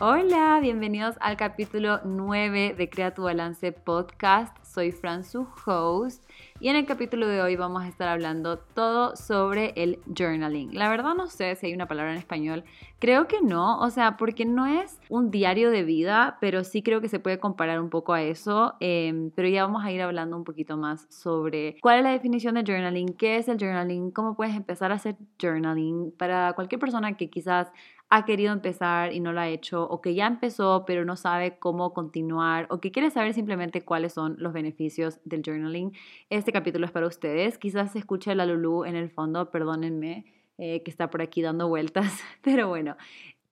Hola, bienvenidos al capítulo 9 de Crea tu Balance Podcast. Soy Fran, su host, y en el capítulo de hoy vamos a estar hablando todo sobre el journaling. La verdad no sé si hay una palabra en español, creo que no, o sea, porque no es un diario de vida, pero sí creo que se puede comparar un poco a eso, em, pero ya vamos a ir hablando un poquito más sobre cuál es la definición de journaling, qué es el journaling, cómo puedes empezar a hacer journaling para cualquier persona que quizás ha querido empezar y no lo ha hecho, o que ya empezó pero no sabe cómo continuar, o que quiere saber simplemente cuáles son los beneficios del journaling, este capítulo es para ustedes. Quizás se escuche la Lulu en el fondo, perdónenme, eh, que está por aquí dando vueltas, pero bueno.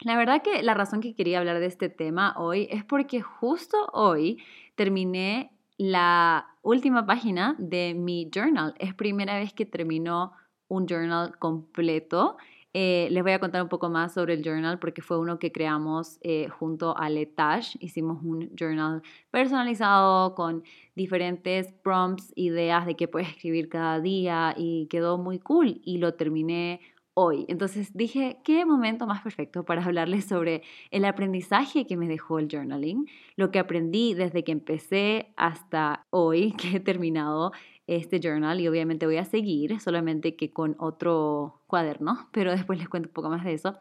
La verdad que la razón que quería hablar de este tema hoy es porque justo hoy terminé la última página de mi journal. Es primera vez que termino un journal completo eh, les voy a contar un poco más sobre el journal porque fue uno que creamos eh, junto a Letash. Hicimos un journal personalizado con diferentes prompts, ideas de qué puedes escribir cada día y quedó muy cool y lo terminé hoy. Entonces dije, qué momento más perfecto para hablarles sobre el aprendizaje que me dejó el journaling, lo que aprendí desde que empecé hasta hoy que he terminado este journal y obviamente voy a seguir, solamente que con otro cuaderno, pero después les cuento un poco más de eso.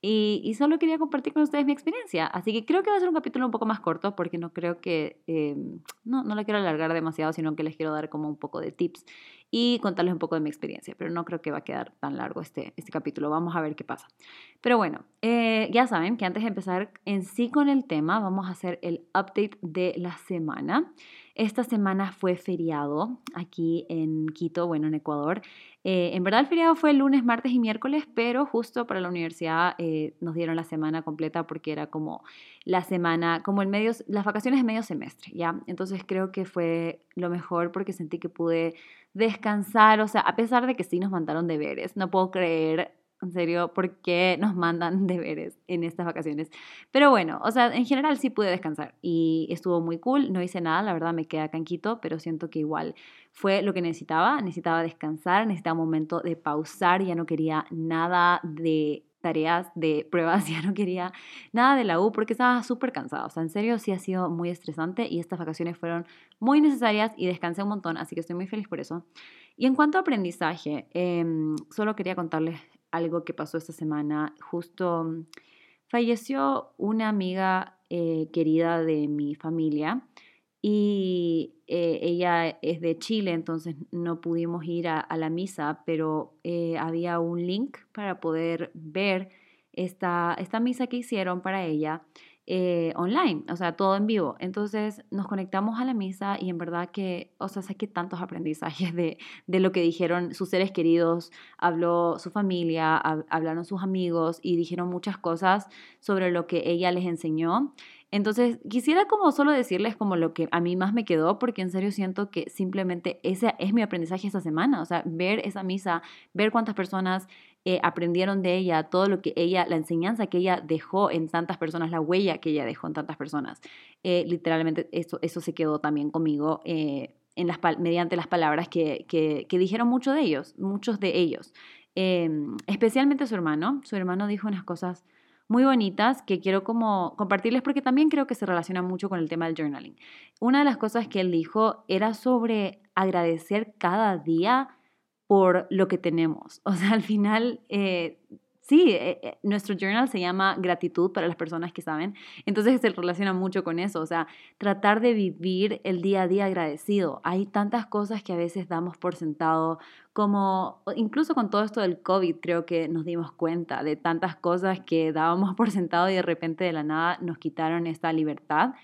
Y, solo quería compartir con ustedes mi experiencia. Así que creo que va a ser un capítulo un poco más corto porque no creo que, eh, no, no lo quiero alargar demasiado, sino que les quiero dar como un poco de tips y contarles un poco de mi experiencia. Pero no creo que va a quedar tan largo este, este capítulo. Vamos a ver qué pasa. Pero bueno, eh, ya saben que antes de empezar en sí con el tema, vamos a hacer el update de la semana. Esta semana fue feriado aquí en Quito, bueno, en Ecuador. Eh, en verdad el feriado fue el lunes, martes y miércoles, pero justo para la universidad eh, nos dieron la semana completa porque era como la semana, como el las vacaciones de medio semestre, ¿ya? Entonces creo que fue lo mejor porque sentí que pude descansar, o sea, a pesar de que sí nos mandaron deberes, no puedo creer en serio, por qué nos mandan deberes en estas vacaciones. Pero bueno, o sea, en general sí pude descansar y estuvo muy cool. No hice nada, la verdad me quedé acá en Quito, pero siento que igual fue lo que necesitaba. Necesitaba descansar, necesitaba un momento de pausar, ya no quería nada de tareas de pruebas, ya no quería nada de la U porque estaba súper cansada. O sea, en serio sí ha sido muy estresante y estas vacaciones fueron muy necesarias y descansé un montón, así que estoy muy feliz por eso. Y en cuanto a aprendizaje, em, solo quería contarles algo que pasó esta semana. Justo mm, falleció una amiga eh, querida de mi familia y eh, ella es de Chile, entonces no pudimos ir a, la misa, pero eh, había un link para poder ver esta, esta misa que hicieron para ella eh, online, o sea, todo en vivo. Entonces nos conectamos a la misa y en verdad que, o sea, saqué tantos aprendizajes de, de lo que dijeron sus seres queridos, habló su familia, hablaron sus amigos y dijeron muchas cosas sobre lo que ella les enseñó. Entonces, quisiera como solo decirles como lo que a mí más me quedó, porque en serio siento que simplemente ese es mi aprendizaje esta semana, o sea, ver esa misa, ver cuántas personas eh, aprendieron de ella, todo lo que ella, la enseñanza que ella dejó en tantas personas, la huella que ella dejó en tantas personas. Eh, literalmente eso, eso se quedó también conmigo eh, en las, mediante las palabras que, que, que, dijeron muchos de ellos, muchos de ellos. Em, especialmente su hermano, su hermano dijo unas cosas muy bonitas que quiero como compartirles porque también creo que se relaciona mucho con el tema del journaling. Una de las cosas que él dijo era sobre agradecer cada día por lo que tenemos. O sea, al final, eh, sí, eh, eh, nuestro journal se llama gratitud para las personas que saben, entonces se relaciona mucho con eso, o sea, tratar de vivir el día a día agradecido. Hay tantas cosas que a veces damos por sentado, como incluso con todo esto del COVID creo que nos dimos cuenta de tantas cosas que dábamos por sentado y de repente de la nada nos quitaron esta libertad.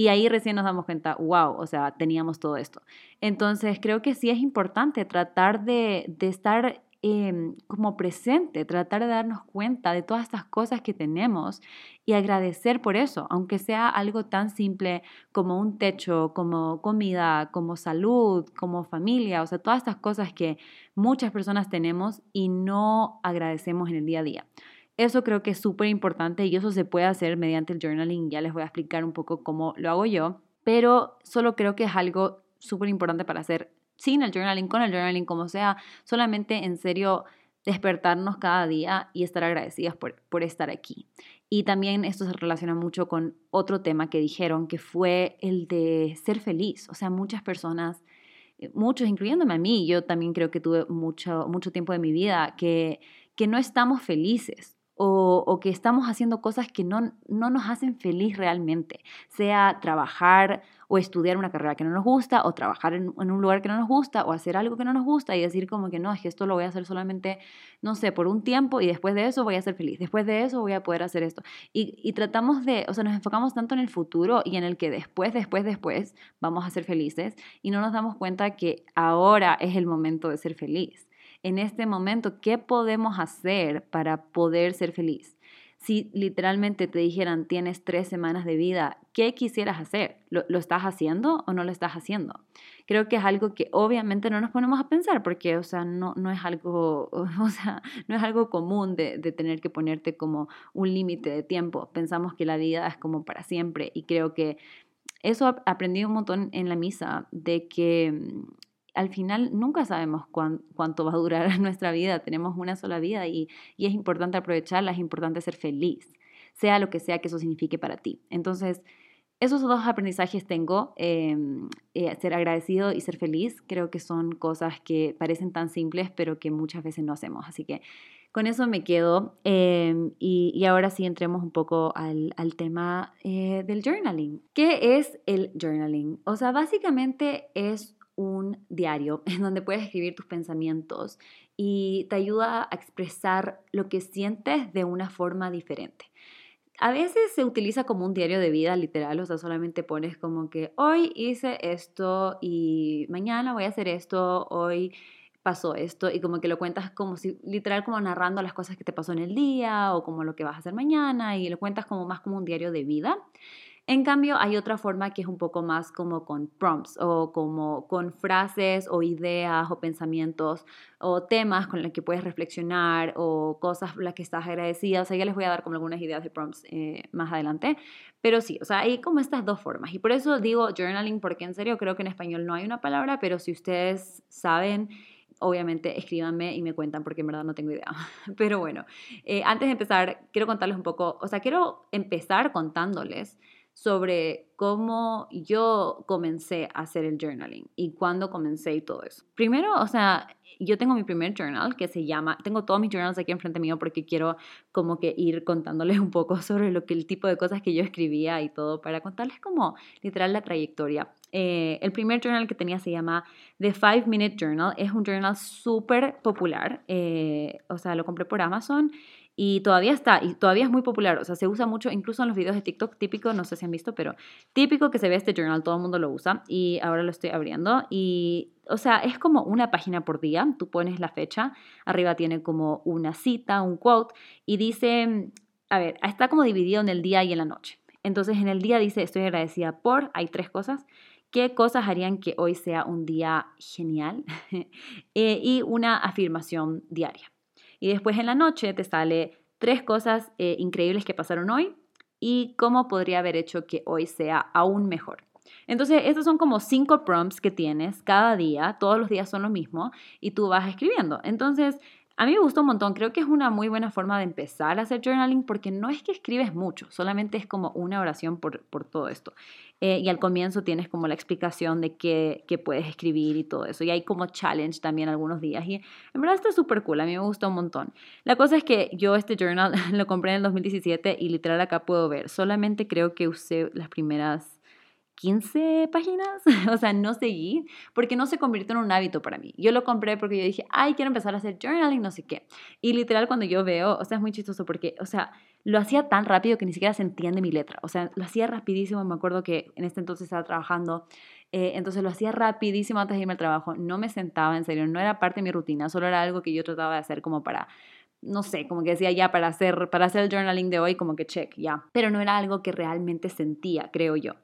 Y ahí recién nos damos cuenta, wow, o sea, teníamos todo esto. Entonces, creo que sí es importante tratar de, de estar em, como presente, tratar de darnos cuenta de todas estas cosas que tenemos y agradecer por eso, aunque sea algo tan simple como un techo, como comida, como salud, como familia, o sea, todas estas cosas que muchas personas tenemos y no agradecemos en el día a día. Eso creo que es súper importante y eso se puede hacer mediante el journaling. Ya les voy a explicar un poco cómo lo hago yo, pero solo creo que es algo súper importante para hacer sin el journaling, con el journaling, como sea, solamente en serio despertarnos cada día y estar agradecidas por, por estar aquí. Y también esto se relaciona mucho con otro tema que dijeron, que fue el de ser feliz. O sea, muchas personas, eh, muchos, incluyéndome a mí, yo también creo que tuve mucho, mucho tiempo de mi vida que, que no estamos felices o, que estamos haciendo cosas que no, no nos hacen feliz realmente, sea trabajar o estudiar una carrera que no nos gusta, o trabajar en, un lugar que no nos gusta, o hacer algo que no nos gusta y decir como que no, es que esto lo voy a hacer solamente, no sé, por un tiempo y después de eso voy a ser feliz, después de eso voy a poder hacer esto. Y, y tratamos de, o sea, nos enfocamos tanto en el futuro y en el que después, después, después vamos a ser felices y no nos damos cuenta que ahora es el momento de ser feliz en este momento, ¿qué podemos hacer para poder ser feliz? Si literalmente te dijeran, tienes tres semanas de vida, ¿qué quisieras hacer? ¿Lo, estás haciendo o no lo estás haciendo? Creo que es algo que obviamente no nos ponemos a pensar porque, o sea, no, no es algo, o sea, no es algo común de, de tener que ponerte como un límite de tiempo. Pensamos que la vida es como para siempre y creo que eso aprendí un montón en la misa, de que mm, al final nunca sabemos cuánto va a durar nuestra vida, tenemos una sola vida y, es importante aprovecharla, es importante ser feliz, sea lo que sea que eso signifique para ti. Entonces, esos dos aprendizajes tengo, em, eh, ser agradecido y ser feliz, creo que son cosas que parecen tan simples, pero que muchas veces no hacemos. Así que con eso me quedo. Em, y, ahora sí entremos un poco al, al tema eh, del journaling. ¿Qué es el journaling? O sea, básicamente es un diario en donde puedes escribir tus pensamientos y te ayuda a expresar lo que sientes de una forma diferente. A veces se utiliza como un diario de vida literal, o sea, solamente pones como que hoy hice esto y mañana voy a hacer esto, hoy pasó esto y como que lo cuentas como si literal como narrando las cosas que te pasó en el día o como lo que vas a hacer mañana y lo cuentas como más como un diario de vida. En cambio, hay otra forma que es un poco más como con prompts o como con frases o ideas o pensamientos o temas con los que puedes reflexionar o cosas por las que estás agradecida. O sea, ya les voy a dar como algunas ideas de prompts eh, más adelante. Pero sí, o sea, hay como estas dos formas. Y por eso digo journaling, porque en serio creo que en español no hay una palabra, pero si ustedes saben obviamente escríbanme y me cuentan porque en verdad no tengo idea. Pero bueno, eh, antes de empezar, quiero contarles un poco, o sea, quiero empezar contándoles sobre cómo yo comencé a hacer el journaling y cuándo comencé y todo eso. Primero, o sea, yo tengo mi primer journal que se llama, tengo todos mis journals aquí enfrente mío porque quiero como que ir contándoles un poco sobre lo que el tipo de cosas que yo escribía y todo para contarles como literal la trayectoria. Eh, el primer journal que tenía se llama The Five Minute Journal. Es un journal súper popular. Eh, o sea, lo compré por Amazon y todavía está, y todavía es muy popular, o sea, se usa mucho, incluso en los videos de TikTok, típico, no sé si han visto, pero típico que se ve este journal, todo el mundo lo usa, y ahora lo estoy abriendo, y, o sea, es como una página por día, tú pones la fecha, arriba tiene como una cita, un quote, y dice, a ver, está como dividido en el día y en la noche. Entonces, en el día dice, estoy agradecida por, hay tres cosas, qué cosas harían que hoy sea un día genial, eh, y una afirmación diaria. Y después en la noche te sale tres cosas eh, increíbles que pasaron hoy y cómo podría haber hecho que hoy sea aún mejor. Entonces, estos son como cinco prompts que tienes cada día, todos los días son lo mismo y tú vas escribiendo. Entonces, a mí me gustó un montón, creo que es una muy buena forma de empezar a hacer journaling porque no es que escribes mucho, solamente es como una oración por, todo esto. Eh, y al comienzo tienes como la explicación de qué, qué, puedes escribir y todo eso. Y hay como challenge también algunos días. Y en verdad está súper cool, a mí me gustó un montón. La cosa es que yo este journal lo compré en el 2017 y literal acá puedo ver, solamente creo que usé las primeras 15 páginas, o sea, no seguí, porque no se convirtió en un hábito para mí. Yo lo compré porque yo dije, ay, quiero empezar a hacer journaling, no sé qué. Y literal cuando yo veo, o sea, es muy chistoso porque, o sea, lo hacía tan rápido que ni siquiera se entiende mi letra. O sea, lo hacía rapidísimo, me acuerdo que en este entonces estaba trabajando, eh, entonces lo hacía rapidísimo antes de irme al trabajo, no me sentaba, en serio, no era parte de mi rutina, solo era algo que yo trataba de hacer como para no sé, como que decía ya para hacer, para hacer el journaling de hoy, como que check, ya. Pero no era algo que realmente sentía, creo yo.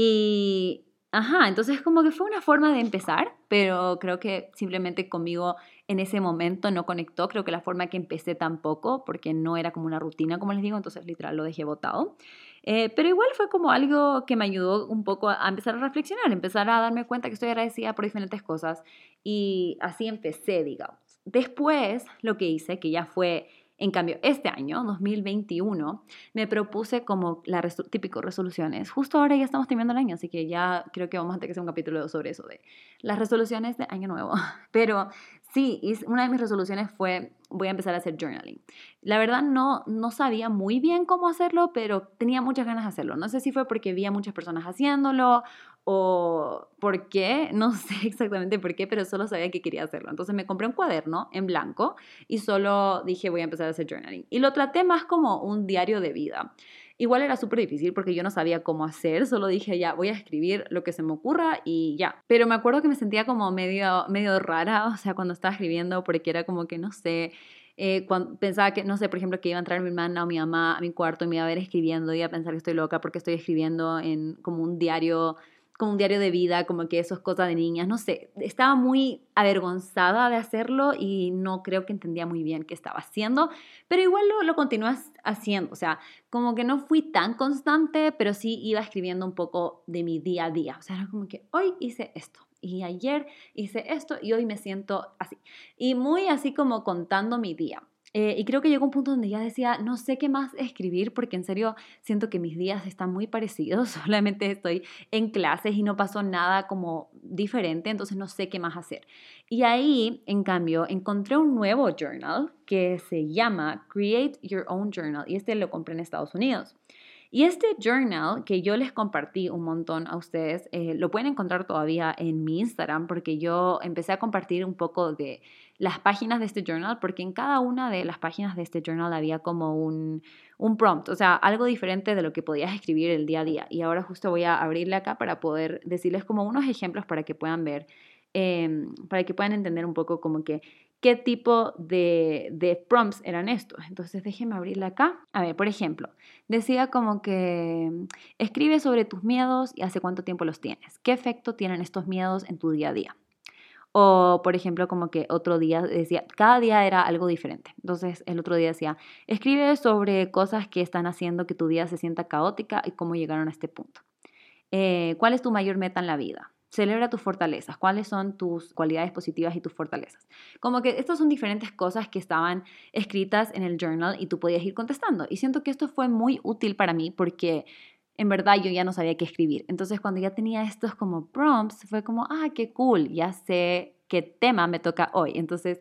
Y, ajá, entonces como que fue una forma de empezar, pero creo que simplemente conmigo en ese momento no conectó, creo que la forma que empecé tampoco, porque no era como una rutina, como les digo, entonces literal lo dejé botado. Eh, pero igual fue como algo que me ayudó un poco a, empezar a reflexionar, empezar a darme cuenta que estoy agradecida por diferentes cosas y así empecé, digamos. Después lo que hice, que ya fue En cambio, este año, 2021, me propuse como la típico resoluciones. Justo ahora ya estamos terminando el año, así que ya creo que vamos a tener que hacer un capítulo sobre eso, de las resoluciones de año nuevo. Pero sí, una de mis resoluciones fue voy a empezar a hacer journaling. La verdad no, no sabía muy bien cómo hacerlo, pero tenía muchas ganas de hacerlo. No sé si fue porque vi a muchas personas haciéndolo o por qué, no sé exactamente por qué, pero solo sabía que quería hacerlo. Entonces me compré un cuaderno en blanco y solo dije voy a empezar a hacer journaling. Y lo traté más como un diario de vida. Igual era súper difícil porque yo no sabía cómo hacer, solo dije ya, voy a escribir lo que se me ocurra y ya. Pero me acuerdo que me sentía como medio, medio rara, o sea, cuando estaba escribiendo, porque era como que, no sé, eh, cuando pensaba que, no sé, por ejemplo, que iba a entrar mi hermana o mi mamá a mi cuarto y me iba a ver escribiendo, iba a pensar que estoy loca porque estoy escribiendo en como un diario como un diario de vida, como que eso es cosa de niñas, no sé, estaba muy avergonzada de hacerlo y no creo que entendía muy bien qué estaba haciendo, pero igual lo, lo continué haciendo, o sea, como que no fui tan constante, pero sí iba escribiendo un poco de mi día a día, o sea, era como que hoy hice esto, y ayer hice esto y hoy me siento así. Y muy así como contando mi día. Eh, y creo que llegó un punto donde ya decía, no sé qué más escribir porque en serio siento que mis días están muy parecidos, solamente estoy en clases y no pasó nada como diferente, entonces no sé qué más hacer. Y ahí, en cambio, encontré un nuevo journal que se llama Create Your Own Journal y este lo compré en Estados Unidos. Y este journal que yo les compartí un montón a ustedes, eh, lo pueden encontrar todavía en mi Instagram porque yo empecé a compartir un poco de las páginas de este journal porque en cada una de las páginas de este journal había como un, un prompt, o sea, algo diferente de lo que podías escribir el día a día. Y ahora justo voy a abrirle acá para poder decirles como unos ejemplos para que puedan ver, em, para que puedan entender un poco como que qué tipo de, de, prompts eran estos. Entonces déjenme abrirla acá. A ver, por ejemplo, decía como que escribe sobre tus miedos y hace cuánto tiempo los tienes. ¿Qué efecto tienen estos miedos en tu día a día? O, por ejemplo, como que otro día decía, cada día era algo diferente. Entonces, el otro día decía, escribe sobre cosas que están haciendo que tu día se sienta caótica y cómo llegaron a este punto. Eh, ¿Cuál es tu mayor meta en la vida? Celebra tus fortalezas. ¿Cuáles son tus cualidades positivas y tus fortalezas? Como que estas son diferentes cosas que estaban escritas en el journal y tú podías ir contestando. Y siento que esto fue muy útil para mí porque en verdad yo ya no sabía qué escribir. Entonces cuando ya tenía estos como prompts, fue como, ah, qué cool, ya sé qué tema me toca hoy. Entonces,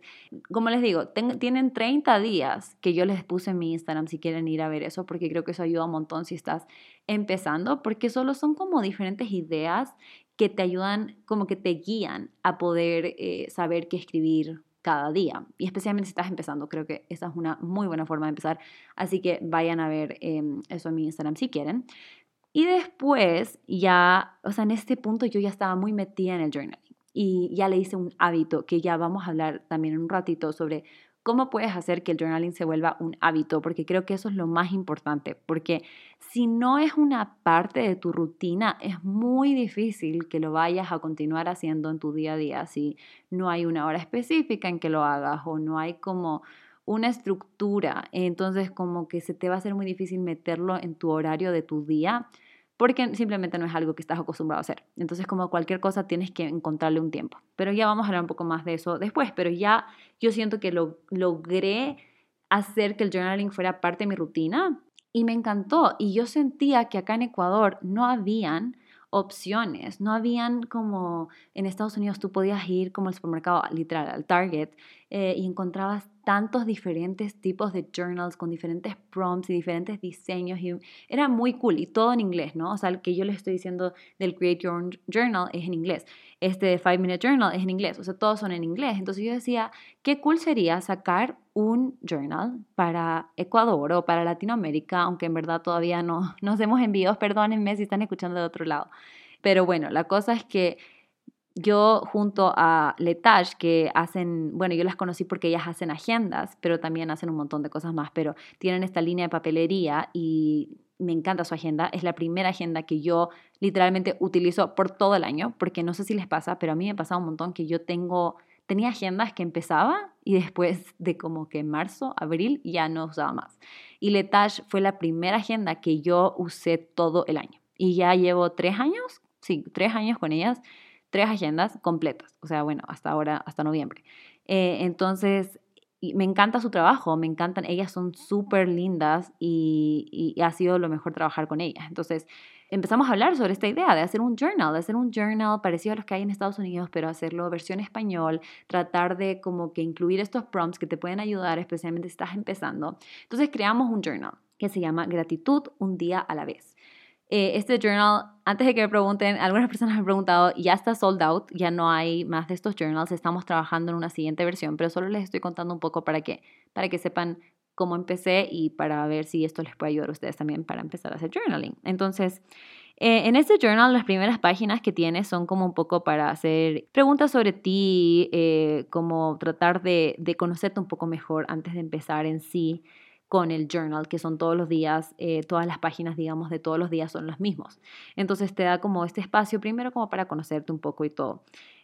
como les digo, tienen 30 días que yo les puse en mi Instagram si quieren ir a ver eso, porque creo que eso ayuda un montón si estás empezando, porque solo son como diferentes ideas que te ayudan, como que te guían a poder eh, saber qué escribir cada día. Y especialmente si estás empezando, creo que esa es una muy buena forma de empezar. Así que vayan a ver em, eso en mi Instagram si quieren. Y después, ya, o sea, en este punto yo ya estaba muy metida en el journaling y ya le hice un hábito que ya vamos a hablar también en un ratito sobre ¿Cómo puedes hacer que el journaling se vuelva un hábito? Porque creo que eso es lo más importante, porque si no es una parte de tu rutina, es muy difícil que lo vayas a continuar haciendo en tu día a día si no hay una hora específica en que lo hagas o no hay como una estructura. Entonces como que se te va a hacer muy difícil meterlo en tu horario de tu día porque simplemente no es algo que estás acostumbrado a hacer. Entonces, como cualquier cosa, tienes que encontrarle un tiempo. Pero ya vamos a hablar un poco más de eso después, pero ya yo siento que lo, logré hacer que el journaling fuera parte de mi rutina y me encantó. Y yo sentía que acá en Ecuador no habían opciones, no habían como en Estados Unidos tú podías ir como al supermercado, literal, al Target, eh, y encontrabas tantos diferentes tipos de journals con diferentes prompts y diferentes diseños y era muy cool y todo en inglés, ¿no? O sea, el que yo les estoy diciendo del Create Your Own Journal es en inglés, este de Minute Journal es en inglés, o sea, todos son en inglés. Entonces yo decía, qué cool sería sacar un journal para Ecuador o para Latinoamérica, aunque en verdad todavía no nos hacemos envíos, perdónenme si están escuchando de otro lado. Pero bueno, la cosa es que yo junto a Letage, que hacen, bueno, yo las conocí porque ellas hacen agendas, pero también hacen un montón de cosas más, pero tienen esta línea de papelería y me encanta su agenda. Es la primera agenda que yo literalmente utilizo por todo el año, porque no sé si les pasa, pero a mí me pasa un montón que yo tengo, tenía agendas que empezaba y después de como que marzo, abril, ya no usaba más. Y Letage fue la primera agenda que yo usé todo el año. Y ya llevo tres años, sí, tres años con ellas tres agendas completas, o sea, bueno, hasta ahora, hasta noviembre. Eh, entonces, y me encanta su trabajo, me encantan, ellas son súper lindas y, y, ha sido lo mejor trabajar con ellas. Entonces empezamos a hablar sobre esta idea de hacer un journal, de hacer un journal parecido a los que hay en Estados Unidos, pero hacerlo versión español, tratar de como que incluir estos prompts que te pueden ayudar, especialmente si estás empezando. Entonces creamos un journal que se llama Gratitud un día a la vez. Eh, este journal, antes de que me pregunten, algunas personas me han preguntado, ya está sold out, ya no hay más de estos journals, estamos trabajando en una siguiente versión, pero solo les estoy contando un poco para que, para que sepan cómo empecé y para ver si esto les puede ayudar a ustedes también para empezar a hacer journaling. Entonces, eh, en este journal las primeras páginas que tienes son como un poco para hacer preguntas sobre ti, eh, como tratar de, de conocerte un poco mejor antes de empezar en sí con el journal, que son todos los días, eh, todas las páginas, digamos, de todos los días son los mismos. Entonces te da como este espacio primero como para conocerte un poco y todo.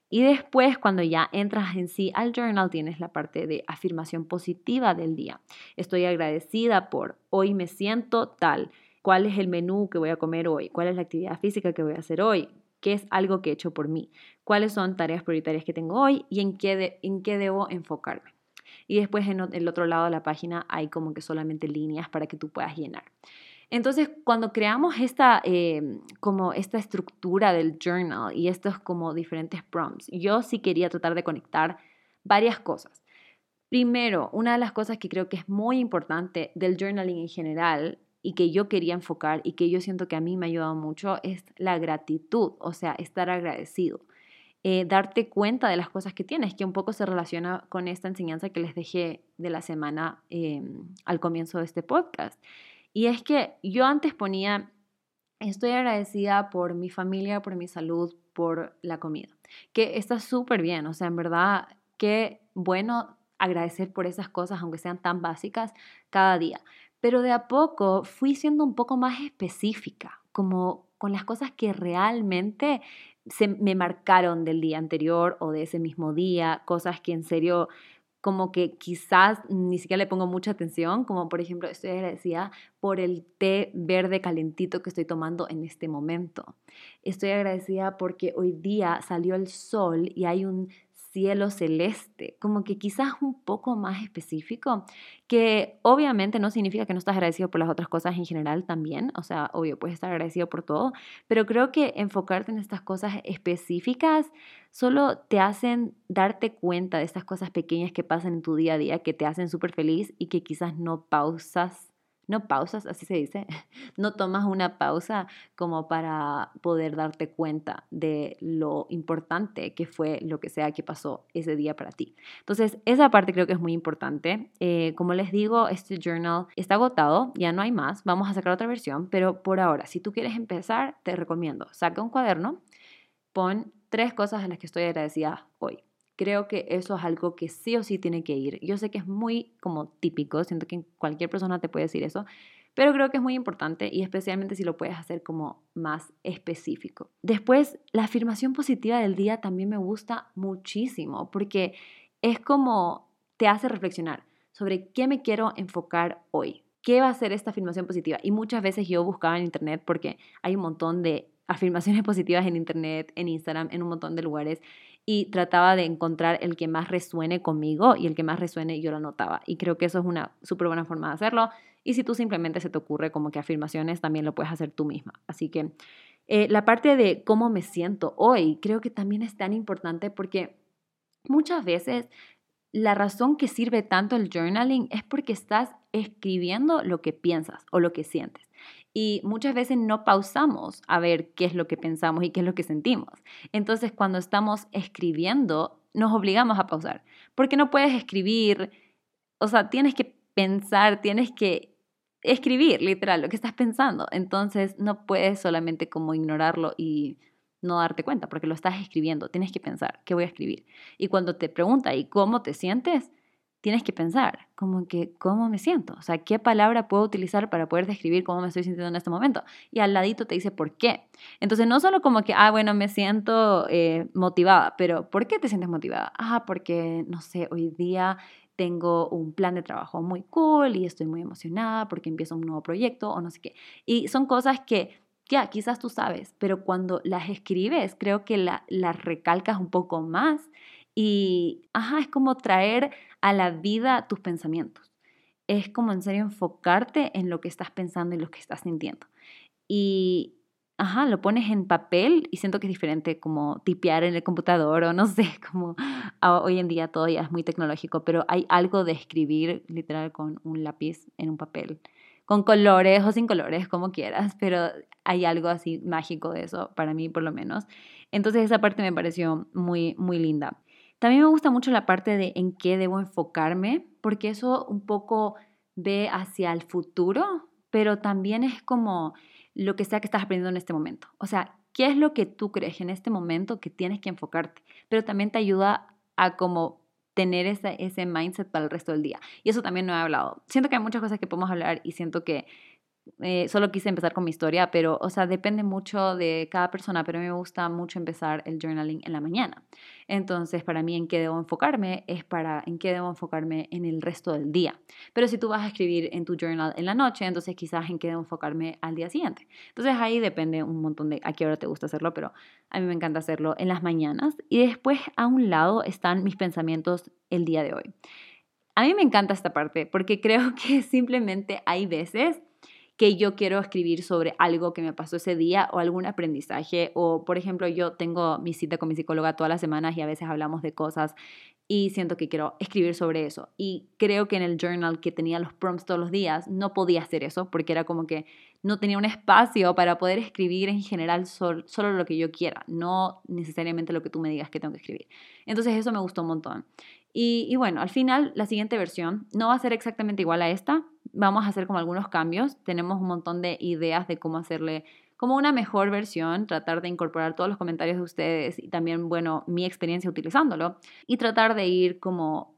Y después, cuando ya entras en sí al journal, tienes la parte de afirmación positiva del día. Estoy agradecida por hoy me siento tal. ¿Cuál es el menú que voy a comer hoy? ¿Cuál es la actividad física que voy a hacer hoy? ¿Qué es algo que he hecho por mí? ¿Cuáles son tareas prioritarias que tengo hoy y en qué, en qué debo enfocarme? Y después en el otro lado de la página hay como que solamente líneas para que tú puedas llenar. Entonces, cuando creamos esta, em, como esta estructura del journal y estos como diferentes prompts, yo sí quería tratar de conectar varias cosas. Primero, una de las cosas que creo que es muy importante del journaling en general y que yo quería enfocar y que yo siento que a mí me ha ayudado mucho es la gratitud, o sea, estar agradecido. Eh, darte cuenta de las cosas que tienes, que un poco se relaciona con esta enseñanza que les dejé de la semana em, al comienzo de este podcast. Y es que yo antes ponía, estoy agradecida por mi familia, por mi salud, por la comida, que está súper bien, o sea, en verdad, qué bueno agradecer por esas cosas, aunque sean tan básicas, cada día. Pero de a poco fui siendo un poco más específica, como con las cosas que realmente se me marcaron del día anterior o de ese mismo día, cosas que en serio como que quizás ni siquiera le pongo mucha atención, como por ejemplo estoy agradecida por el té verde calentito que estoy tomando en este momento. Estoy agradecida porque hoy día salió el sol y hay un cielo celeste, como que quizás un poco más específico, que obviamente no significa que no estás agradecido por las otras cosas en general también, o sea, obvio, puedes estar agradecido por todo, pero creo que enfocarte en estas cosas específicas solo te hacen darte cuenta de estas cosas pequeñas que pasan en tu día a día, que te hacen súper feliz y que quizás no pausas no pausas, así se dice, no tomas una pausa como para poder darte cuenta de lo importante que fue lo que sea que pasó ese día para ti. Entonces, esa parte creo que es muy importante. Eh, como les digo, este journal está agotado, ya no hay más, vamos a sacar otra versión, pero por ahora, si tú quieres empezar, te recomiendo, saca un cuaderno, pon tres cosas a las que estoy agradecida hoy. Creo que eso es algo que sí o sí tiene que ir. Yo sé que es muy como típico, siento que cualquier persona te puede decir eso, pero creo que es muy importante y especialmente si lo puedes hacer como más específico. Después, la afirmación positiva del día también me gusta muchísimo porque es como te hace reflexionar sobre qué me quiero enfocar hoy. ¿Qué va a ser esta afirmación positiva? Y muchas veces yo buscaba en internet porque hay un montón de afirmaciones positivas en internet, en Instagram, en un montón de lugares y trataba de encontrar el que más resuene conmigo y el que más resuene yo lo anotaba. Y creo que eso es una súper buena forma de hacerlo. Y si tú simplemente se te ocurre como que afirmaciones, también lo puedes hacer tú misma. Así que eh, la parte de cómo me siento hoy creo que también es tan importante porque muchas veces la razón que sirve tanto el journaling es porque estás escribiendo lo que piensas o lo que sientes. Y muchas veces no pausamos a ver qué es lo que pensamos y qué es lo que sentimos. Entonces, cuando estamos escribiendo, nos obligamos a pausar. Porque no puedes escribir, o sea, tienes que pensar, tienes que escribir, literal, lo que estás pensando. Entonces, no puedes solamente como ignorarlo y no darte cuenta, porque lo estás escribiendo. Tienes que pensar, ¿qué voy a escribir? Y cuando te pregunta, ¿y cómo te sientes? Tienes que pensar, como que, ¿cómo me siento? O sea, ¿qué palabra puedo utilizar para poder describir cómo me estoy sintiendo en este momento? Y al ladito te dice por qué. Entonces, no solo como que, ah, bueno, me siento eh, motivada, pero ¿por qué te sientes motivada? Ah, porque, no sé, hoy día tengo un plan de trabajo muy cool y estoy muy emocionada porque empiezo un nuevo proyecto o no sé qué. Y son cosas que ya, quizás tú sabes, pero cuando las escribes, creo que las recalcas un poco más y, ajá, es como traer a la vida tus pensamientos. Es como en serio enfocarte en lo que estás pensando y lo que estás sintiendo. Y, ajá, lo pones en papel y siento que es diferente como tipear en el computador o no sé, como hoy en día todo ya es muy tecnológico, pero hay algo de escribir literal con un lápiz en un papel, con colores o sin colores, como quieras, pero hay algo así mágico de eso, para mí por lo menos. Entonces esa parte me pareció muy, muy linda. También me gusta mucho la parte de en qué debo enfocarme, porque eso un poco ve hacia el futuro, pero también es como lo que sea que estás aprendiendo en este momento. O sea, ¿qué es lo que tú crees en este momento que tienes que enfocarte? Pero también te ayuda a como tener ese, ese mindset para el resto del día. Y eso también no he hablado. Siento que hay muchas cosas que podemos hablar y siento que eh, solo quise empezar con mi historia, pero, o sea, depende mucho de cada persona, pero a mí me gusta mucho empezar el journaling en la mañana. Entonces, para mí, en qué debo enfocarme es para en qué debo enfocarme en el resto del día. Pero si tú vas a escribir en tu journal en la noche, entonces quizás en qué debo enfocarme al día siguiente. Entonces, ahí depende un montón de a qué hora te gusta hacerlo, pero a mí me encanta hacerlo en las mañanas. Y después, a un lado, están mis pensamientos el día de hoy. A mí me encanta esta parte porque creo que simplemente hay veces que yo quiero escribir sobre algo que me pasó ese día o algún aprendizaje. O, por ejemplo, yo tengo mi cita con mi psicóloga todas las semanas y a veces hablamos de cosas y siento que quiero escribir sobre eso. Y creo que en el journal que tenía los prompts todos los días no podía hacer eso porque era como que no tenía un espacio para poder escribir en general solo lo que yo quiera, no necesariamente lo que tú me digas que tengo que escribir. Entonces eso me gustó un montón. Y, y bueno, al final la siguiente versión no va a ser exactamente igual a esta, vamos a hacer como algunos cambios. Tenemos un montón de ideas de cómo hacerle como una mejor versión, tratar de incorporar todos los comentarios de ustedes y también, bueno, mi experiencia utilizándolo y tratar de ir como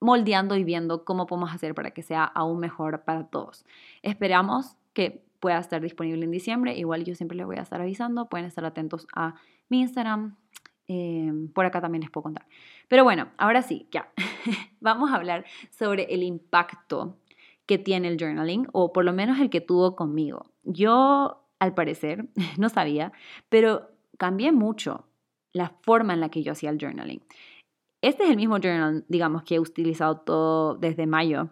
moldeando y viendo cómo podemos hacer para que sea aún mejor para todos. Esperamos que pueda estar disponible en diciembre. Igual yo siempre les voy a estar avisando. Pueden estar atentos a mi Instagram. Eh, por acá también les puedo contar. Pero bueno, ahora sí, ya. Vamos a hablar sobre el impacto que tiene el journaling, o por lo menos el que tuvo conmigo. Yo, al parecer, no sabía, pero cambié mucho la forma en la que yo hacía el journaling. Este es el mismo journal, digamos, que he utilizado todo desde mayo,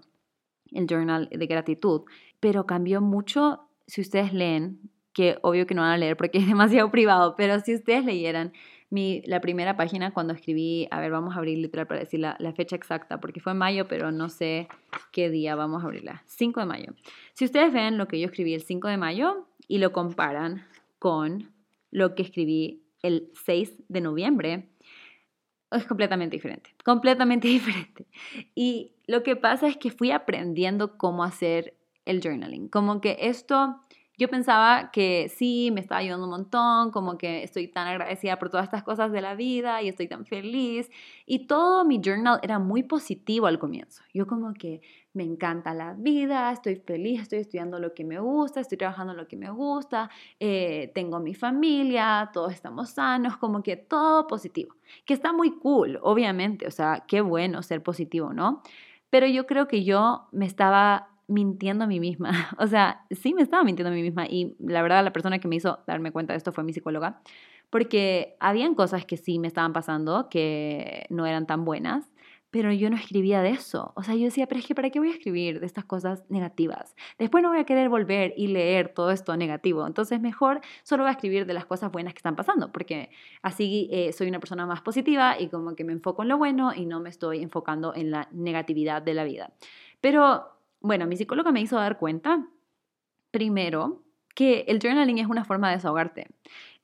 el journal de gratitud, pero cambió mucho si ustedes leen, que obvio que no van a leer porque es demasiado privado, pero si ustedes leyeran la primera página cuando escribí, a ver, vamos a abrir literal para decir la, la, fecha exacta, porque fue en mayo, pero no sé qué día vamos a abrirla. 5 de mayo. Si ustedes ven lo que yo escribí el 5 de mayo y lo comparan con lo que escribí el 6 de noviembre, es completamente diferente, completamente diferente. Y lo que pasa es que fui aprendiendo cómo hacer el journaling, como que esto yo pensaba que sí, me estaba ayudando un montón, como que estoy tan agradecida por todas estas cosas de la vida y estoy tan feliz. Y todo mi journal era muy positivo al comienzo. Yo como que me encanta la vida, estoy feliz, estoy estudiando lo que me gusta, estoy trabajando lo que me gusta, eh, tengo mi familia, todos estamos sanos, como que todo positivo. Que está muy cool, obviamente, o sea, qué bueno ser positivo, ¿no? Pero yo creo que yo me estaba mintiendo a mí misma. O sea, sí me estaba mintiendo a mí misma y la verdad la persona que me hizo darme cuenta de esto fue mi psicóloga, porque habían cosas que sí me estaban pasando que no eran tan buenas, pero yo no escribía de eso. O sea, yo decía, pero es que ¿para qué voy a escribir de estas cosas negativas? Después no voy a querer volver y leer todo esto negativo. Entonces, mejor solo voy a escribir de las cosas buenas que están pasando, porque así eh, soy una persona más positiva y como que me enfoco en lo bueno y no me estoy enfocando en la negatividad de la vida. Pero bueno, mi psicóloga me hizo dar cuenta, primero, que el journaling es una forma de desahogarte.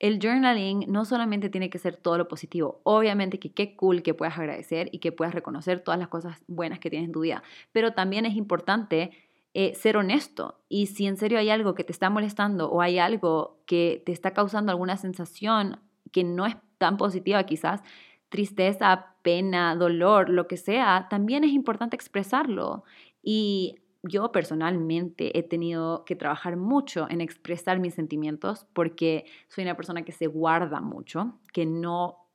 El journaling no solamente tiene que ser todo lo positivo, obviamente que qué cool que puedas agradecer y que puedas reconocer todas las cosas buenas que tienes en tu vida, pero también es importante eh, ser honesto y si en serio hay algo que te está molestando o hay algo que te está causando alguna sensación que no es tan positiva quizás, tristeza, pena, dolor, lo que sea, también es importante expresarlo y yo personalmente he tenido que trabajar mucho en expresar mis sentimientos porque soy una persona que se guarda mucho, que no,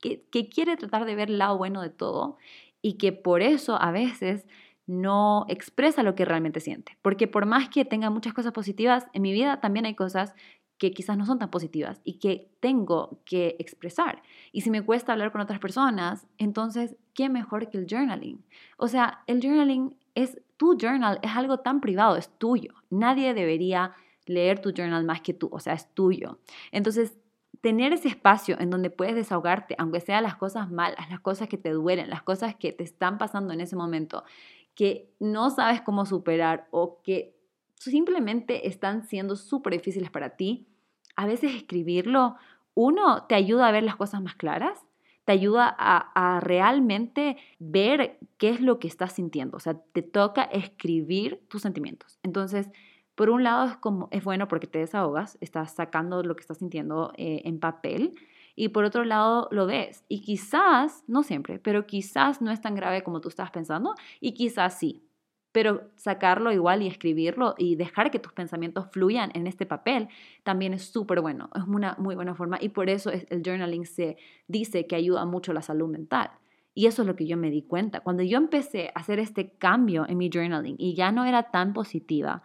que, quiere tratar de ver el lado bueno de todo y que por eso a veces no expresa lo que realmente siente. Porque por más que tenga muchas cosas positivas en mi vida, también hay cosas que quizás no son tan positivas y que tengo que expresar. Y si me cuesta hablar con otras personas, entonces, ¿qué mejor que el journaling? O sea, el journaling es tu journal, es algo tan privado, es tuyo. Nadie debería leer tu journal más que tú, o sea, es tuyo. Entonces, tener ese espacio en donde puedes desahogarte, aunque sean las cosas malas, las cosas que te duelen, las cosas que te están pasando en ese momento, que no sabes cómo superar o que simplemente están siendo súper difíciles para ti, a veces escribirlo, uno, te ayuda a ver las cosas más claras, te ayuda a, realmente ver qué es lo que estás sintiendo. O sea, te toca escribir tus sentimientos. Entonces, por un lado es, como, es bueno porque te desahogas, estás sacando lo que estás sintiendo eh, en papel y por otro lado lo ves y quizás, no siempre, pero quizás no es tan grave como tú estás pensando y quizás sí. Pero sacarlo igual y escribirlo y dejar que tus pensamientos fluyan en este papel también es súper bueno, es una muy buena forma y por eso el journaling se dice que ayuda mucho a la salud mental. Y eso es lo que yo me di cuenta. Cuando yo empecé a hacer este cambio en mi journaling y ya no era tan positiva,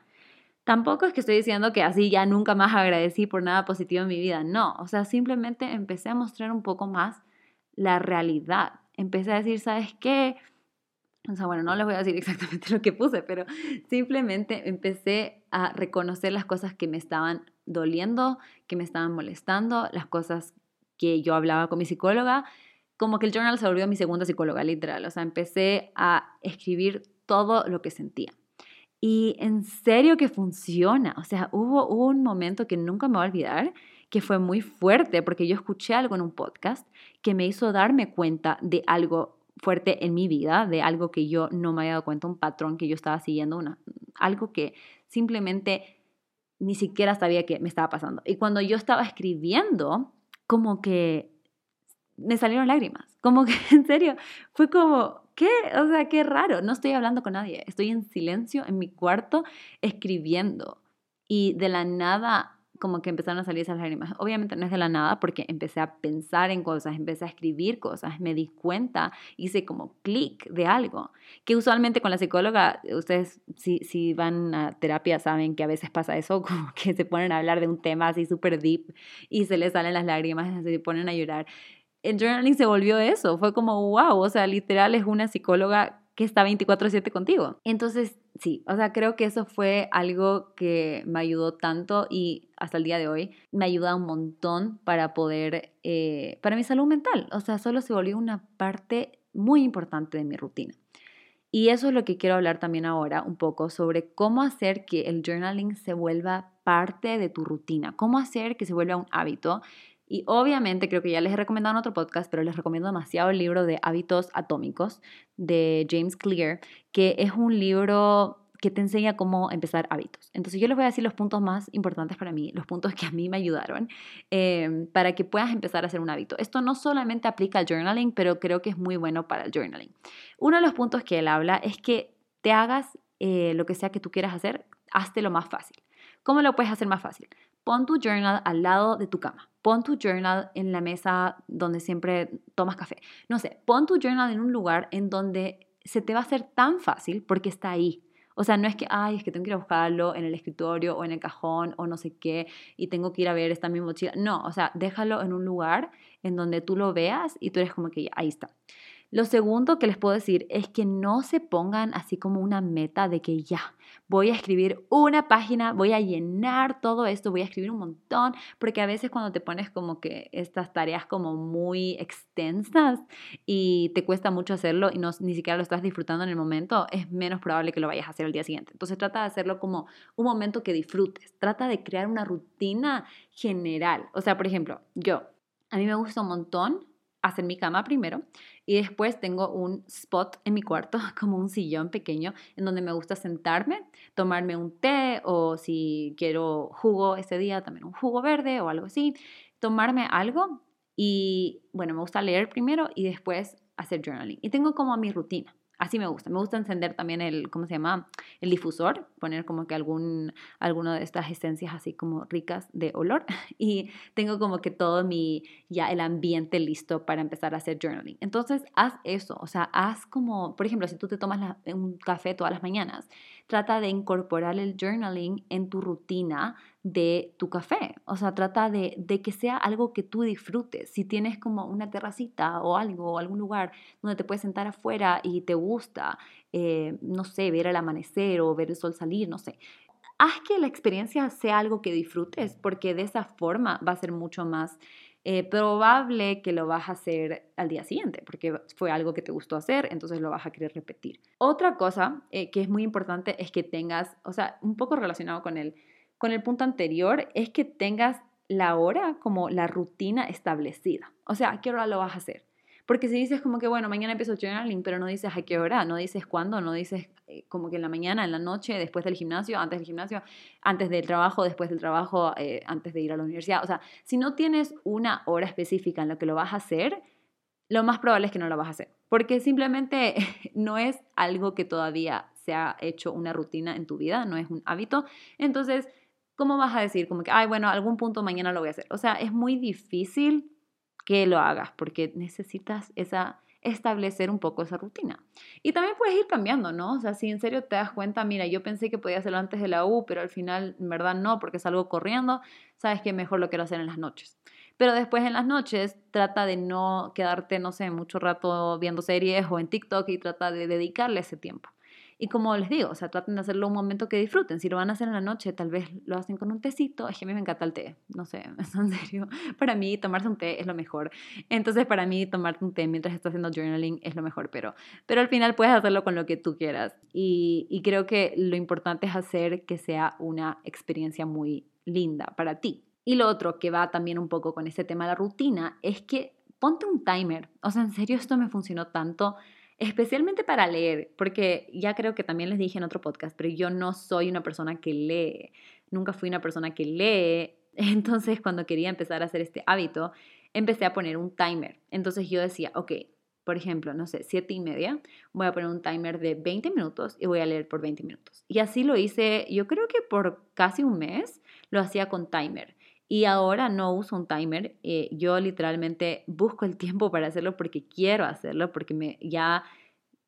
Tampoco es que estoy diciendo que así ya nunca más agradecí por nada positivo en mi vida, no, o sea, simplemente empecé a mostrar un poco más la realidad. Empecé a decir, ¿sabes qué? O sea, bueno, no les voy a decir exactamente lo que puse, pero simplemente empecé a reconocer las cosas que me estaban doliendo, que me estaban molestando, las cosas que yo hablaba con mi psicóloga, como que el journal se volvió mi segunda psicóloga, literal. O sea, empecé a escribir todo lo que sentía. Y en serio que funciona. O sea, hubo un momento que nunca me voy a olvidar, que fue muy fuerte, porque yo escuché algo en un podcast que me hizo darme cuenta de algo fuerte en mi vida, de algo que yo no me había dado cuenta, un patrón que yo estaba siguiendo, una, algo que simplemente ni siquiera sabía que me estaba pasando. Y cuando yo estaba escribiendo, como que me salieron lágrimas, como que en serio, fue como, ¿qué? O sea, qué raro, no estoy hablando con nadie, estoy en silencio en mi cuarto escribiendo y de la nada como que empezaron a salir esas lágrimas. Obviamente no es de la nada porque empecé a pensar en cosas, empecé a escribir cosas, me di cuenta, hice como clic de algo, que usualmente con la psicóloga, ustedes si, si van a terapia saben que a veces pasa eso, como que se ponen a hablar de un tema así súper deep y se les salen las lágrimas, se ponen a llorar el journaling se volvió eso, fue como, wow, o sea, literal es una psicóloga que está 24/7 contigo. Entonces, sí, o sea, creo que eso fue algo que me ayudó tanto y hasta el día de hoy me ayuda un montón para poder, eh, para mi salud mental. O sea, solo se volvió una parte muy importante de mi rutina. Y eso es lo que quiero hablar también ahora un poco sobre cómo hacer que el journaling se vuelva parte de tu rutina, cómo hacer que se vuelva un hábito y obviamente creo que ya les he recomendado en otro podcast, pero les recomiendo demasiado el libro de Hábitos Atómicos de James Clear, que es un libro que te enseña cómo empezar hábitos. Entonces yo les voy a decir los puntos más importantes para mí, los puntos que a mí me ayudaron em, para que puedas empezar a hacer un hábito. Esto no solamente aplica al journaling, pero creo que es muy bueno para el journaling. Uno de los puntos que él habla es que te hagas eh, lo que sea que tú quieras hacer, hazte lo más fácil. ¿Cómo lo puedes hacer más fácil? Pon tu journal al lado de tu cama. Pon tu journal en la mesa donde siempre tomas café. No sé, pon tu journal en un lugar en donde se te va a hacer tan fácil porque está ahí. O sea, no es que, ay, es que tengo que ir a buscarlo en el escritorio o en el cajón o no sé qué y tengo que ir a ver esta mi mochila. No, o sea, déjalo en un lugar en donde tú lo veas y tú eres como que ahí está. Lo segundo que les puedo decir es que no se pongan así como una meta de que ya, voy a escribir una página, voy a llenar todo esto, voy a escribir un montón, porque a veces cuando te pones como que estas tareas como muy extensas y te cuesta mucho hacerlo y no, ni siquiera lo estás disfrutando en el momento, es menos probable que lo vayas a hacer el día siguiente. Entonces trata de hacerlo como un momento que disfrutes, trata de crear una rutina general. O sea, por ejemplo, yo, a mí me gusta un montón hacer mi cama primero y después tengo un spot en mi cuarto, como un sillón pequeño, en donde me gusta sentarme, tomarme un té o si quiero jugo ese día, también un jugo verde o algo así, tomarme algo y bueno, me gusta leer primero y después hacer journaling. Y tengo como mi rutina. Así me gusta. Me gusta encender también el, ¿cómo se llama? El difusor, poner como que algún, alguna de estas esencias así como ricas de olor. Y tengo como que todo mi, ya el ambiente listo para empezar a hacer journaling. Entonces, haz eso. O sea, haz como, por ejemplo, si tú te tomas un café todas las mañanas, trata de incorporar el journaling en tu rutina de tu café. O sea, trata de, que sea algo que tú disfrutes. Si tienes como una terracita o algo, o algún lugar donde te puedes sentar afuera y te gusta, eh, no sé, ver el amanecer o ver el sol salir, no sé. Haz que la experiencia sea algo que disfrutes, porque de esa forma va a ser mucho más eh, probable que lo vas a hacer al día siguiente, porque fue algo que te gustó hacer, entonces lo vas a querer repetir. Otra cosa eh, que es muy importante es que tengas, o sea, un poco relacionado con el, con el punto anterior, es que tengas la hora como la rutina establecida. O sea, ¿a qué hora lo vas a hacer? Porque si dices como que, bueno, mañana empiezo journaling, pero no dices a qué hora, no dices cuándo, no dices eh, como que en la mañana, en la noche, después del gimnasio, antes del gimnasio, antes del trabajo, después del trabajo, eh, antes de ir a la universidad. O sea, si no tienes una hora específica en lo que lo vas a hacer, lo más probable es que no lo vas a hacer. Porque simplemente no es algo que todavía se ha hecho una rutina en tu vida, no es un hábito. Entonces, ¿cómo vas a decir como que, ay, bueno, algún punto mañana lo voy a hacer? O sea, es muy difícil que lo hagas, porque necesitas esa, establecer un poco esa rutina. Y también puedes ir cambiando, ¿no? O sea, si en serio te das cuenta, mira, yo pensé que podía hacerlo antes de la U, pero al final en verdad no, porque salgo corriendo, sabes que mejor lo quiero hacer en las noches. Pero después en las noches trata de no quedarte, no sé, mucho rato viendo series o en TikTok y trata de dedicarle ese tiempo. Y como les digo, o sea, traten de hacerlo un momento que disfruten. Si lo van a hacer en la noche, tal vez lo hacen con un tecito. Es que a mí me encanta el té, no sé, en serio. Para mí tomarse un té es lo mejor. Entonces, para mí tomarte un té mientras estás haciendo journaling es lo mejor, pero, pero al final puedes hacerlo con lo que tú quieras. Y, y creo que lo importante es hacer que sea una experiencia muy linda para ti. Y lo otro que va también un poco con ese tema de la rutina es que ponte un timer. O sea, en serio, esto me funcionó tanto especialmente para leer, porque ya creo que también les dije en otro podcast, pero yo no soy una persona que lee, nunca fui una persona que lee, entonces cuando quería empezar a hacer este hábito, empecé a poner un timer, entonces yo decía, ok, por ejemplo, no sé, siete y media, voy a poner un timer de 20 minutos y voy a leer por 20 minutos. Y así lo hice, yo creo que por casi un mes lo hacía con timer. Y ahora no uso un timer, eh, yo literalmente busco el tiempo para hacerlo porque quiero hacerlo, porque me, ya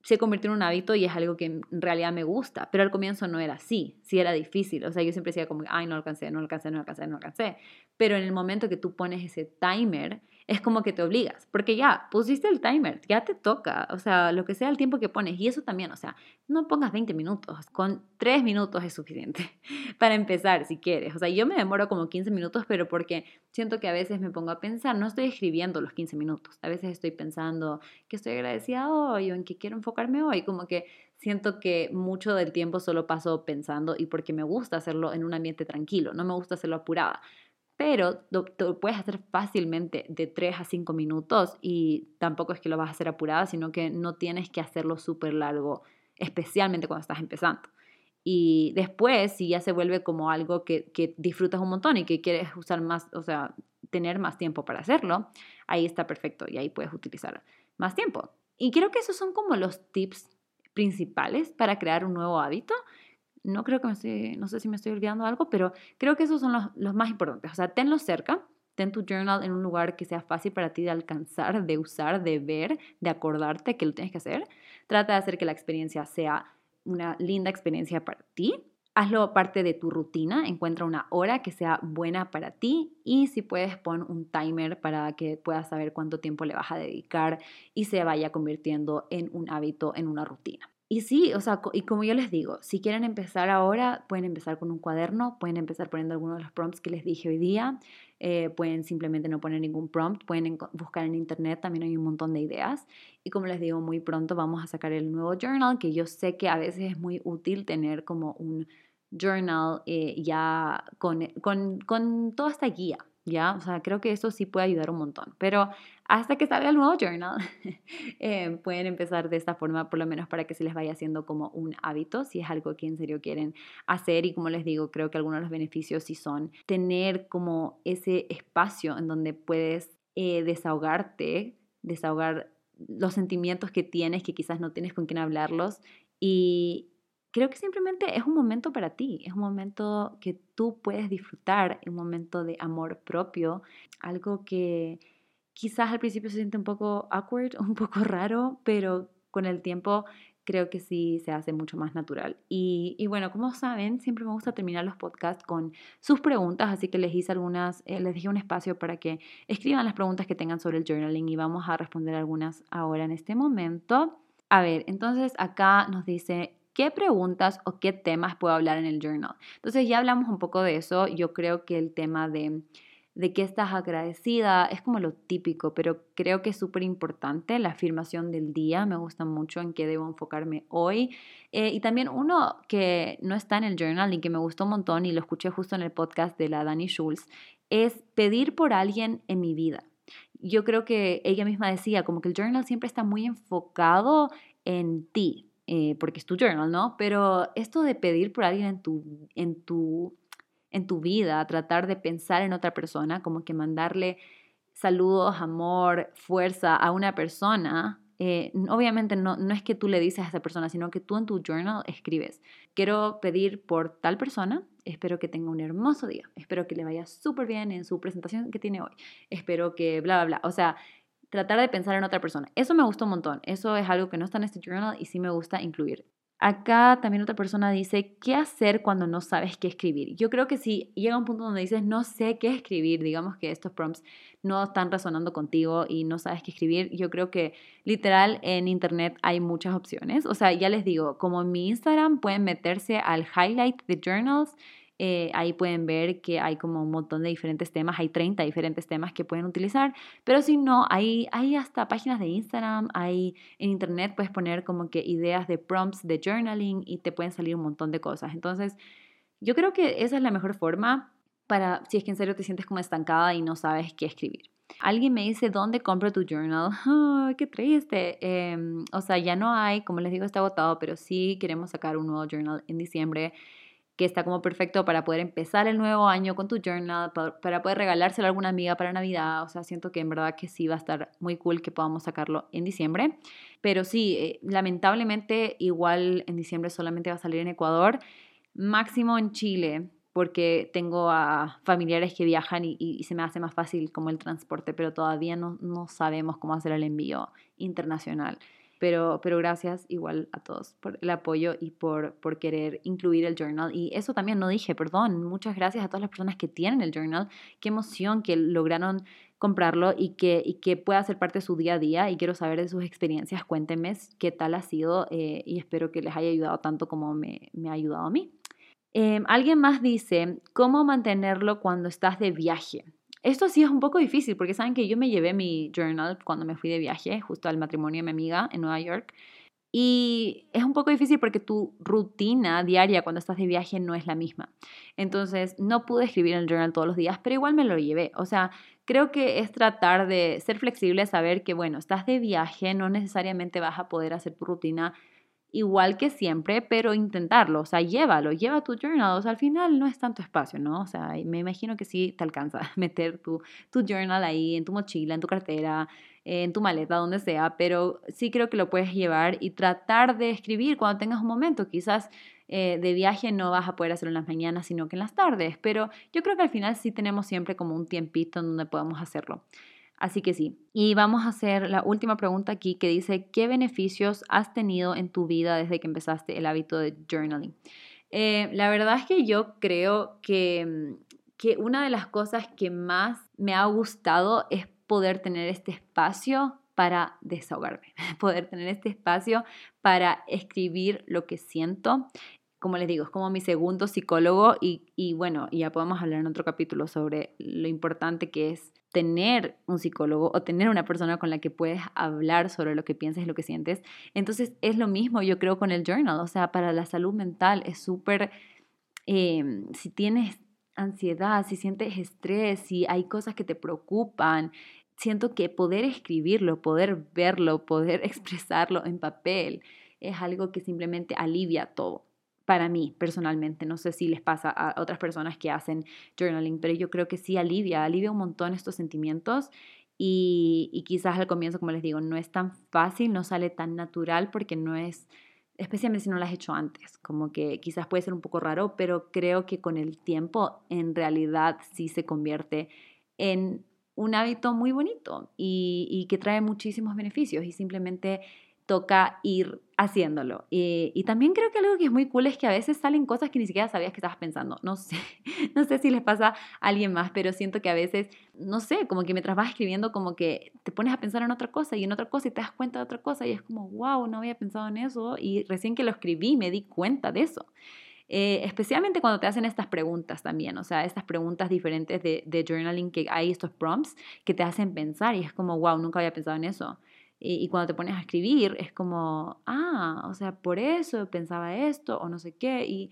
se convirtió en un hábito y es algo que en realidad me gusta, pero al comienzo no era así, sí era difícil, o sea, yo siempre decía como, ay, no alcancé, no alcancé, no alcancé, no alcancé, pero en el momento que tú pones ese timer, es como que te obligas, porque ya pusiste el timer, ya te toca, o sea, lo que sea el tiempo que pones. Y eso también, o sea, no pongas 20 minutos, con 3 minutos es suficiente para empezar si quieres. O sea, yo me demoro como 15 minutos, pero porque siento que a veces me pongo a pensar, no estoy escribiendo los 15 minutos, a veces estoy pensando que estoy agradecida hoy o en que quiero enfocarme hoy, como que siento que mucho del tiempo solo paso pensando y porque me gusta hacerlo en un ambiente tranquilo, no me gusta hacerlo apurada pero lo, puedes hacer fácilmente de 3 a 5 minutos y tampoco es que lo vas a hacer apurada, sino que no tienes que hacerlo súper largo, especialmente cuando estás empezando. Y después, si ya se vuelve como algo que, que disfrutas un montón y que quieres usar más, o sea, tener más tiempo para hacerlo, ahí está perfecto y ahí puedes utilizar más tiempo. Y creo que esos son como los tips principales para crear un nuevo hábito no creo que me estoy, no sé si me estoy olvidando algo, pero creo que esos son los, los más importantes. O sea, tenlo cerca, ten tu journal en un lugar que sea fácil para ti de alcanzar, de usar, de ver, de acordarte que lo tienes que hacer. Trata de hacer que la experiencia sea una linda experiencia para ti. Hazlo parte de tu rutina, encuentra una hora que sea buena para ti y si puedes pon un timer para que puedas saber cuánto tiempo le vas a dedicar y se vaya convirtiendo en un hábito, en una rutina. Y sí, o sea, y como yo les digo, si quieren empezar ahora, pueden empezar con un cuaderno, pueden empezar poniendo algunos de los prompts que les dije hoy día, eh, pueden simplemente no poner ningún prompt, pueden buscar en internet, también hay un montón de ideas. Y como les digo, muy pronto vamos a sacar el nuevo journal, que yo sé que a veces es muy útil tener como un journal eh, ya con, con, con toda esta guía, ¿ya? O sea, creo que eso sí puede ayudar un montón. Pero hasta que salga el nuevo journal, eh, pueden empezar de esta forma, por lo menos para que se les vaya haciendo como un hábito, si es algo que en serio quieren hacer. Y como les digo, creo que algunos de los beneficios sí son tener como ese espacio en donde puedes eh, desahogarte, desahogar los sentimientos que tienes, que quizás no tienes con quién hablarlos. Y creo que simplemente es un momento para ti, es un momento que tú puedes disfrutar, un momento de amor propio, algo que quizás al principio se siente un poco awkward, un poco raro, pero con el tiempo creo que sí se hace mucho más natural. Y, bueno, como saben, siempre me gusta terminar los podcasts con sus preguntas, así que les hice algunas, eh, les dejé un espacio para que escriban las preguntas que tengan sobre el journaling y vamos a responder algunas ahora en este momento. A ver, entonces acá nos dice, ¿qué preguntas o qué temas puedo hablar en el journal? Entonces ya hablamos un poco de eso. Yo creo que el tema de de qué estás agradecida, es como lo típico, pero creo que es súper importante la afirmación del día, me gusta mucho en qué debo enfocarme hoy. Eh, y también uno que no está en el journal y que me gustó un montón y lo escuché justo en el podcast de la Dani Schulz, es pedir por alguien en mi vida. Yo creo que ella misma decía, como que el journal siempre está muy enfocado en ti, eh, porque es tu journal, ¿no? Pero esto de pedir por alguien en tu, en tu en tu vida, tratar de pensar en otra persona, como que mandarle saludos, amor, fuerza a una persona, eh, obviamente no, no es que tú le dices a esa persona, sino que tú en tu journal escribes, quiero pedir por tal persona, espero que tenga un hermoso día, espero que le vaya súper bien en su presentación que tiene hoy, espero que bla, bla, bla. O sea, tratar de pensar en otra persona. Eso me gustó un montón, eso es algo que no está en este journal y sí me gusta incluir. Acá también otra persona dice, ¿qué hacer cuando no sabes qué escribir? Yo creo que si llega un punto donde dices, no sé qué escribir, digamos que estos prompts no están resonando contigo y no sabes qué escribir, yo creo que literal en internet hay muchas opciones. O sea, ya les digo, como en mi Instagram pueden meterse al highlight de journals eh, ahí pueden ver que hay como un montón de diferentes temas, hay 30 diferentes temas que pueden utilizar, pero si no, hay, hay hasta páginas de Instagram, hay en internet puedes poner como que ideas de prompts de journaling y te pueden salir un montón de cosas. Entonces, yo creo que esa es la mejor forma para si es que en serio te sientes como estancada y no sabes qué escribir. Alguien me dice, ¿dónde compro tu journal? ¡Qué triste! Em, o sea, ya no hay, como les digo, está agotado, pero sí queremos sacar un nuevo journal en diciembre que está como perfecto para poder empezar el nuevo año con tu journal, para poder regalárselo a alguna amiga para Navidad. O sea, siento que en verdad que sí va a estar muy cool que podamos sacarlo en diciembre. Pero sí, eh, lamentablemente igual en diciembre solamente va a salir en Ecuador, máximo en Chile, porque tengo a familiares que viajan y, se me hace más fácil como el transporte, pero todavía no, no sabemos cómo hacer el envío internacional. Pero, pero gracias igual a todos por el apoyo y por, por querer incluir el journal. Y eso también no dije, perdón, muchas gracias a todas las personas que tienen el journal. Qué emoción que lograron comprarlo y que, y que pueda ser parte de su día a día y quiero saber de sus experiencias. Cuéntenme qué tal ha sido eh, y espero que les haya ayudado tanto como me, me ha ayudado a mí. Em, alguien más dice, ¿cómo mantenerlo cuando estás de viaje? Esto sí es un poco difícil porque saben que yo me llevé mi journal cuando me fui de viaje, justo al matrimonio de mi amiga en Nueva York. Y es un poco difícil porque tu rutina diaria cuando estás de viaje no es la misma. Entonces no pude escribir en el journal todos los días, pero igual me lo llevé. O sea, creo que es tratar de ser flexible, saber que, bueno, estás de viaje, no necesariamente vas a poder hacer tu rutina igual que siempre, pero intentarlo, o sea, llévalo, lleva tu journal, o sea, al final no es tanto espacio, ¿no? O sea, me imagino que sí te alcanza meter tu, tu journal ahí en tu mochila, en tu cartera, en tu maleta, donde sea, pero sí creo que lo puedes llevar y tratar de escribir cuando tengas un momento, quizás eh, de viaje no vas a poder hacerlo en las mañanas, sino que en las tardes, pero yo creo que al final sí tenemos siempre como un tiempito en donde podemos hacerlo. Así que sí. Y vamos a hacer la última pregunta aquí que dice, ¿qué beneficios has tenido en tu vida desde que empezaste el hábito de journaling? Eh, la verdad es que yo creo que, mm, que una de las cosas que más me ha gustado es poder tener este espacio para desahogarme, poder tener este espacio para escribir lo que siento, como les digo, es como mi segundo psicólogo y, y, bueno, ya podemos hablar en otro capítulo sobre lo importante que es tener un psicólogo o tener una persona con la que puedes hablar sobre lo que piensas lo que sientes. Entonces es lo mismo yo creo con el journal, o sea, para la salud mental es súper, eh, si tienes ansiedad, si sientes estrés, si hay cosas que te preocupan, siento que poder escribirlo, poder verlo, poder expresarlo en papel es algo que simplemente alivia todo para mí personalmente. No sé si les pasa a otras personas que hacen journaling, pero yo creo que sí alivia, alivia un montón estos sentimientos y, quizás al comienzo, como les digo, no es tan fácil, no sale tan natural porque no es, especialmente si no lo has hecho antes, como que quizás puede ser un poco raro, pero creo que con el tiempo en realidad sí se convierte en un hábito muy bonito y que trae muchísimos beneficios y simplemente toca ir haciéndolo. Y, también creo que algo que es muy cool es que a veces salen cosas que ni siquiera sabías que estabas pensando. No sé, no sé si les pasa a alguien más, pero siento que a veces, no sé, como que mientras vas escribiendo, como que te pones a pensar en otra cosa y en otra cosa y te das cuenta de otra cosa y es como, wow, no había pensado en eso y recién que lo escribí me di cuenta de eso. Eh, especialmente cuando te hacen estas preguntas también, o sea, estas preguntas diferentes de, de journaling que hay estos prompts que te hacen pensar y es como, wow, nunca había pensado en eso. Y, cuando te pones a escribir es como, ah, o sea, por eso pensaba esto o no sé qué. Y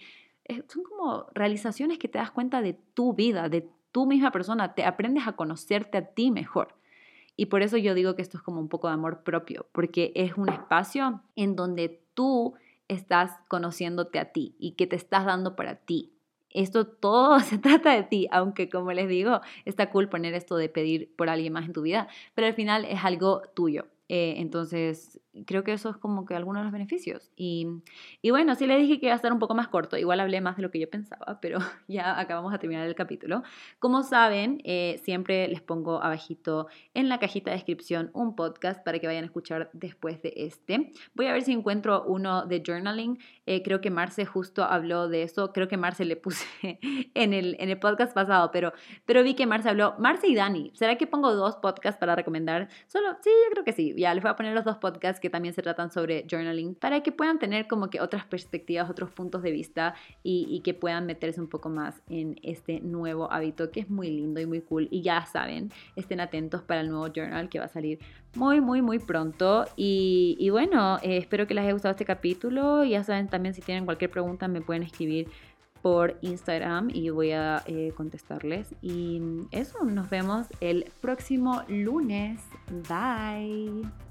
son como realizaciones que te das cuenta de tu vida, de tu misma persona, te aprendes a conocerte a ti mejor. Y por eso yo digo que esto es como un poco de amor propio, porque es un espacio en donde tú estás conociéndote a ti y que te estás dando para ti. Esto todo se trata de ti, aunque como les digo, está cool poner esto de pedir por alguien más en tu vida, pero al final es algo tuyo. Eh, entonces, creo que eso es como que algunos de los beneficios. Y, y, bueno, sí le dije que iba a estar un poco más corto, igual hablé más de lo que yo pensaba, pero ya acabamos de terminar el capítulo. Como saben, eh, siempre les pongo abajito en la cajita de descripción un podcast para que vayan a escuchar después de este. Voy a ver si encuentro uno de journaling. Eh, creo que Marce justo habló de eso. Creo que Marce le puse en el, en el podcast pasado, pero, pero vi que Marce habló. Marce y Dani, ¿será que pongo dos podcasts para recomendar? Solo, sí, yo creo que sí ya les voy a poner los dos podcasts también se tratan sobre journaling para que puedan tener como que otras perspectivas, otros puntos de vista y, que puedan meterse un poco más en este nuevo hábito que es muy lindo y muy cool. Y ya saben, estén atentos para el nuevo journal que va a salir muy, muy, muy pronto. Y, bueno, eh, espero que les haya gustado este capítulo. Ya saben también si tienen cualquier pregunta me pueden escribir por Instagram y voy a eh, contestarles. Y eso, nos vemos el próximo lunes. Bye.